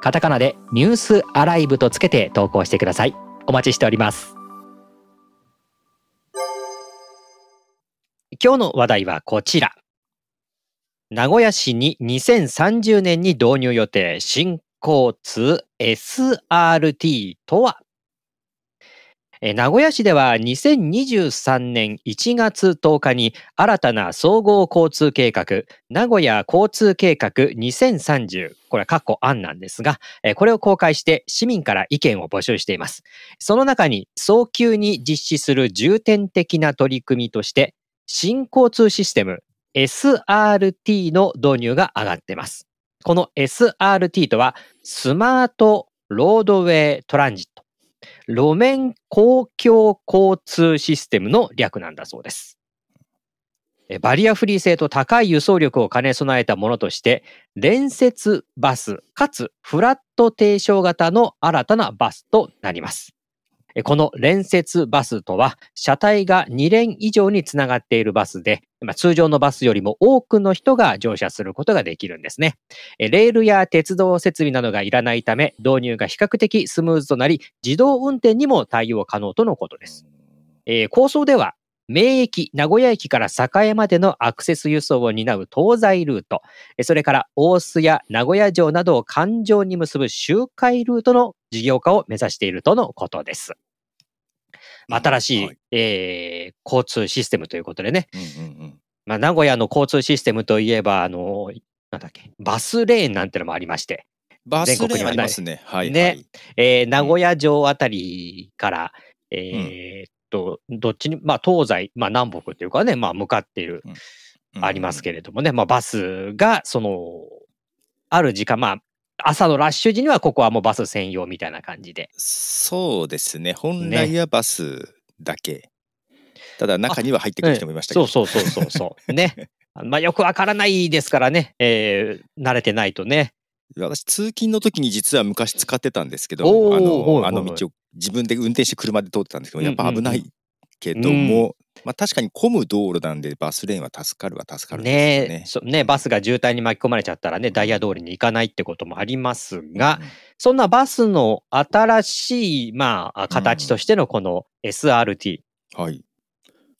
カタカナでニュースアライブとつけて投稿してください。お待ちしております。今日の話題はこちら。名古屋市に2030年に導入予定新交通 SRT とは？名古屋市では2023年1月10日に新たな総合交通計画、名古屋交通計画2030、これは括弧案なんですが、これを公開して市民から意見を募集しています。その中に早急に実施する重点的な取り組みとして、新交通システム SRT の導入が上がっています。この SRT とはスマートロードウェイトランジット。路面公共交通システムの略なんだそうです。バリアフリー性と高い輸送力を兼ね備えたものとして、連接バスかつフラット低床型の新たなバスとなります。この連接バスとは、車体が2連以上につながっているバスで、通常のバスよりも多くの人が乗車することができるんですね。レールや鉄道設備などがいらないため、導入が比較的スムーズとなり、自動運転にも対応可能とのことです。えー、構想では、名駅、名古屋駅から栄までのアクセス輸送を担う東西ルート、それから大須や名古屋城などを環状に結ぶ周回ルートの事業化を目指しているとのことです。新しい、はい、えー、交通システムということでね、うんうんうん。まあ、名古屋の交通システムといえば、あの、なんだっけ、バスレーンなんてのもありまして、バスレーンありますね。はい、はい、ね、えー、名古屋城あたりから、うん、えー、っと、どっちに、まあ、東西、まあ、南北っていうかね、まあ、向かっている、うん、ありますけれどもね、まあ、バスが、その、ある時間、まあ、朝のラッシュ時にはここはもうバス専用みたいな感じで。そうですね。本来はバスだけ。ね、ただ中には入ってくる人もいましたけど。そうそうそうそうそう。ね。まあよくわからないですからね。えー、慣れてないとね。私通勤の時に実は昔使ってたんですけどあのあの道を自分で運転して車で通ってたんですけどやっぱ危ないけども、まあ、確かに混む道路なんでバスレーンは助かるは助かるですね。ねねバスが渋滞に巻き込まれちゃったらねダイヤ通りに行かないってこともありますが、うん、そんなバスの新しい、まあ、形としてのこの SRT、うん、はい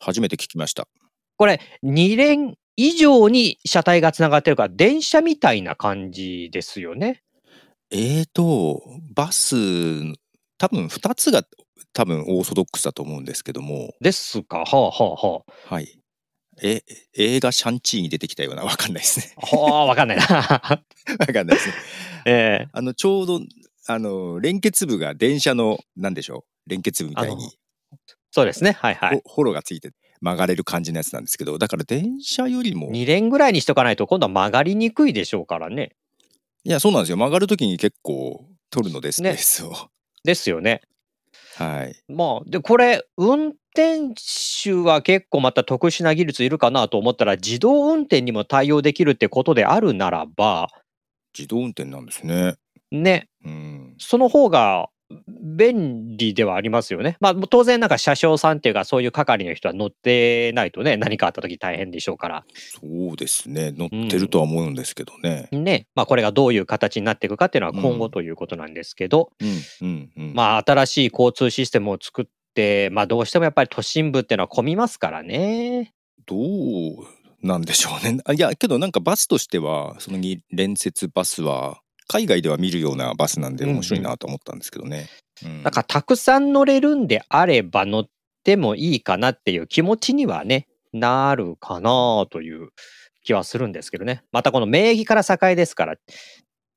初めて聞きました。これ2連以上に車体がつながってるから電車みたいな感じですよね。えーとバス多分2つが多分オーソドックスだと思うんですけども。ですか？はあはあはあ。はい。え、映画シャンチーに出てきたような、わかんないですね。はあ、わかんないな。わかんないですね。ええー、あの、ちょうど、あの、連結部が電車の、なんでしょう、連結部みたいに。そうですね。はいはい。ホロがついて曲がれる感じのやつなんですけど、だから電車よりも。2連ぐらいにしとかないと、今度は曲がりにくいでしょうからね。いや、そうなんですよ。曲がるときに結構取るのでスペースを。ね、ですよね。はい。まあ、で、これ、運転手は結構また特殊な技術いるかなと思ったら、自動運転にも対応できるってことであるならば、自動運転なんですね。ね。うん。その方が便利ではありますよね。まあ当然なんか車掌さんっていうかそういう係の人は乗ってないとね何かあった時大変でしょうから。そうですね乗ってるとは思うんですけどね。うん、ねまあこれがどういう形になっていくかっていうのは今後ということなんですけど、まあ新しい交通システムを作ってまあどうしてもやっぱり都心部っていうのは混みますからね。どうなんでしょうね。いやけどなんかバスとしてはその連接バスは海外では見るようなバスなんで面白いなと思ったんですけどね。だからたくさん乗れるんであれば乗ってもいいかなっていう気持ちにはね、なるかなという気はするんですけどね。またこの名義から境ですから、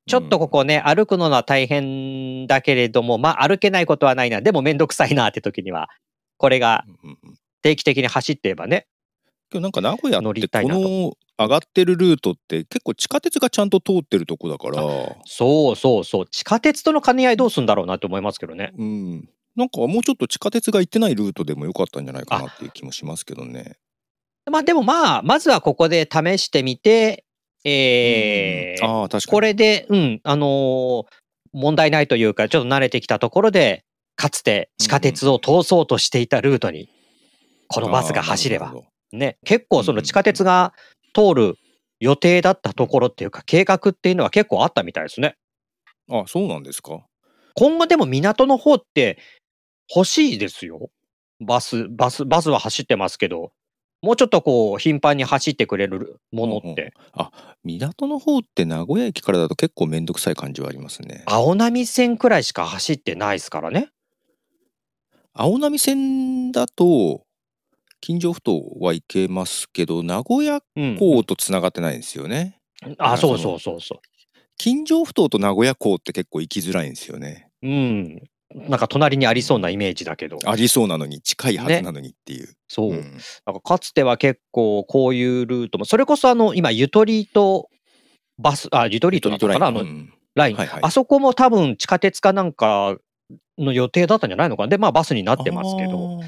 ちょっとここね、うん、歩くのは大変だけれども、まあ歩けないことはないな、でもめんどくさいなって時には、これが定期的に走ってればね。今日なんか名古屋ってこの上がってるルートって結構地下鉄がちゃんと通ってるとこだから。そうそうそう。地下鉄との兼ね合いどうすんだろうなって思いますけどね。うん。なんかもうちょっと地下鉄が行ってないルートでもよかったんじゃないかなっていう気もしますけどね。まあでもまあまずはここで試してみてえー、ああ確かに。これでうんあのー問題ないというかちょっと慣れてきたところでかつて地下鉄を通そうとしていたルートにこのバスが走れば。あーなるほど。ね結構その地下鉄が通る予定だったところっていうか計画っていうのは結構あったみたいですね。あそうなんですか？今後でも港の方って欲しいですよ。バス、バス、バスは走ってますけど、もうちょっとこう頻繁に走ってくれるものって、あ港の方って名古屋駅からだと結構めんどくさい感じはありますね青波線くらいしか走ってないですからね。青波線だと近所ふ頭は行けますけど名古屋うん。港とつながってないんですよねあ、そうそうそうそ近所ふ頭と名古屋港って結構行きづらいんですよねう。うん。なんか隣にありそうなイメージだけど。ありそうなのに近いはずなのにっていう、そう。うんなんかかつては結構こういうルートも、それこそあの今ゆとりとバス、あ、ゆとりとだったかな、あのうんライン、はいはいあそこも多分地下鉄かなんかの予定だったんじゃないのかな。で、まあバスになってますけど、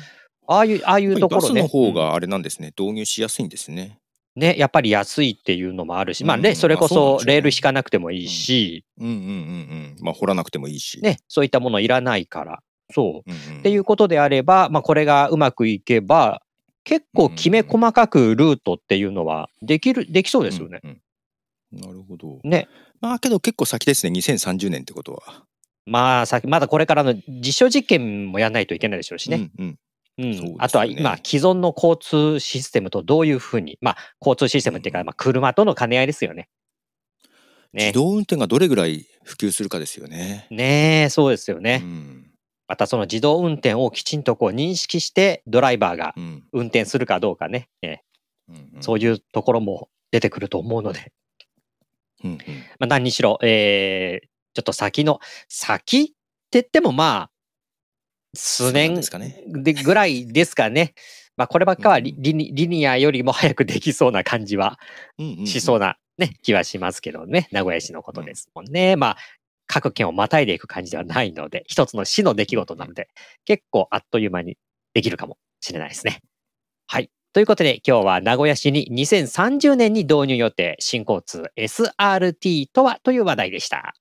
ああいう、ああいうところね。バスの方うんがあれなんですね、導入しやすいんですね。ね、やっぱり安いっていうのもあるし、まあね、うんそれこまあそレール引かなくてもいいし、うんうんうんうん。まあ掘らなくてもいいし。ね、そういったものいらないから、そう。うんうん、っていうことであれば、まあこれがうまくいけば、結構きめ細かくルートっていうのはできる、できそうですよね。うんうんなるほど。ね。まあけど結構先ですね、2030年ってことは。まあ、さまだこれからの実証実験もやらないといけないでしょうしね。うんうん。うん。ね。あとは今、既存の交通システムとどういうふうに、まあ、交通システムっていうか、うん。まあ、車との兼ね合いですよね。ね。自動運転がどれぐらい普及するかですよね。ねえ、そうですよね。うん。またその自動運転をきちんとこう認識して、ドライバーがうん。運転するかどうかね、え。うんうん。そういうところも出てくると思うので、うんうん。まあ、何にしろ、えーちょっと先の、先って言ってもまあ、数年ですかねでぐらいですかね。まあ、こればっかはリうんリニアよりも早くできそうな感じはしそうなね、気はしますけどね。名古屋市のことですもんね。まあ、各県をまたいでいく感じではないので、一つの市の出来事なので、結構あっという間にできるかもしれないですね。はい。ということで、今日は名古屋市に2030年に導入予定、新交通 SRT とはという話題でした。